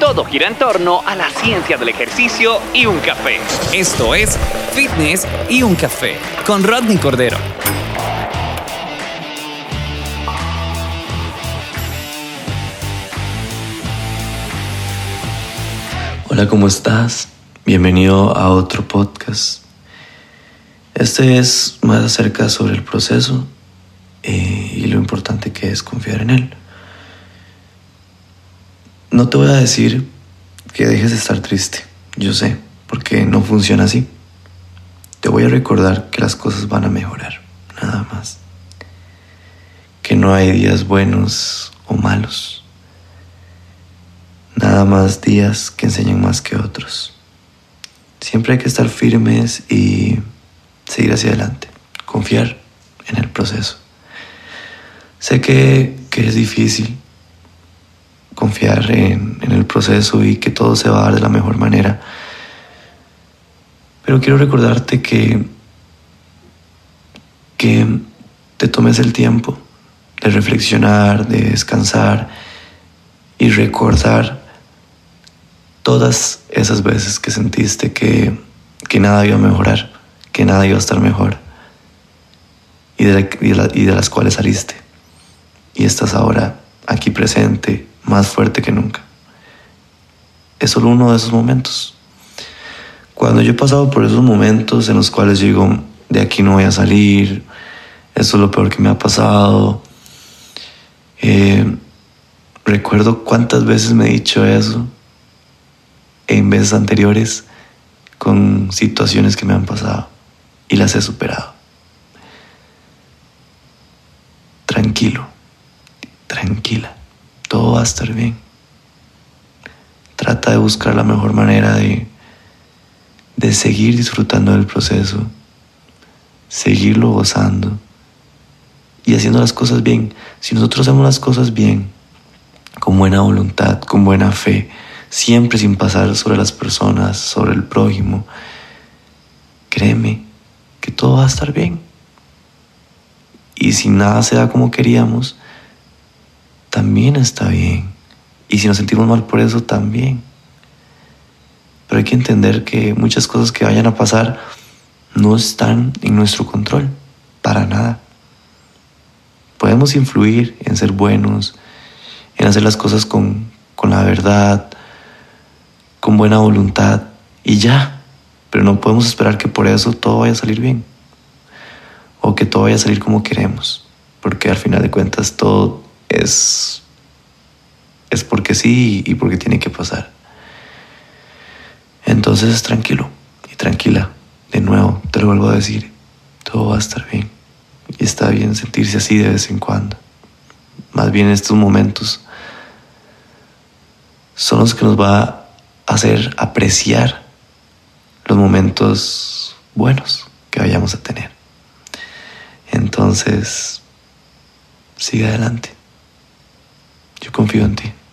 Todo gira en torno a la ciencia del ejercicio y un café. Esto es Fitness y un café con Rodney Cordero. Hola, ¿cómo estás? Bienvenido a otro podcast. Este es más acerca sobre el proceso eh, y lo importante que es confiar en él. No te voy a decir que dejes de estar triste, yo sé, porque no funciona así. Te voy a recordar que las cosas van a mejorar, nada más. Que no hay días buenos o malos. Nada más días que enseñan más que otros. Siempre hay que estar firmes y seguir hacia adelante, confiar en el proceso. Sé que, que es difícil, confiar en, el proceso y que todo se va a dar de la mejor manera. Pero quiero recordarte que, que te tomes el tiempo de reflexionar, de descansar y recordar todas esas veces que sentiste que, que nada iba a mejorar, que nada iba a estar mejor y de, y de las cuales saliste. Y estás ahora aquí presente, más fuerte que nunca. Es solo uno de esos momentos. Cuando yo he pasado por esos momentos en los cuales digo, de aquí no voy a salir, eso es lo peor que me ha pasado, eh, recuerdo cuántas veces me he dicho eso en veces anteriores con situaciones que me han pasado y las he superado. Tranquilo, tranquila todo va a estar bien. Trata de buscar la mejor manera de, de seguir disfrutando del proceso, seguirlo gozando y haciendo las cosas bien. Si nosotros hacemos las cosas bien, con buena voluntad, con buena fe, siempre sin pasar sobre las personas, sobre el prójimo, créeme que todo va a estar bien. Y si nada se da como queríamos, también está bien. Y si nos sentimos mal por eso, también. Pero hay que entender que muchas cosas que vayan a pasar no están en nuestro control, para nada. Podemos influir en ser buenos, en hacer las cosas con, con la verdad, con buena voluntad y ya. Pero no podemos esperar que por eso todo vaya a salir bien o que todo vaya a salir como queremos, porque al final de cuentas todo es, es porque sí y porque tiene que pasar. Entonces tranquilo y tranquila. De nuevo, te lo vuelvo a decir, todo va a estar bien. Y está bien sentirse así de vez en cuando. Más bien estos momentos son los que nos va a hacer apreciar los momentos buenos que vayamos a tener. Entonces, sigue adelante. Confío en ti.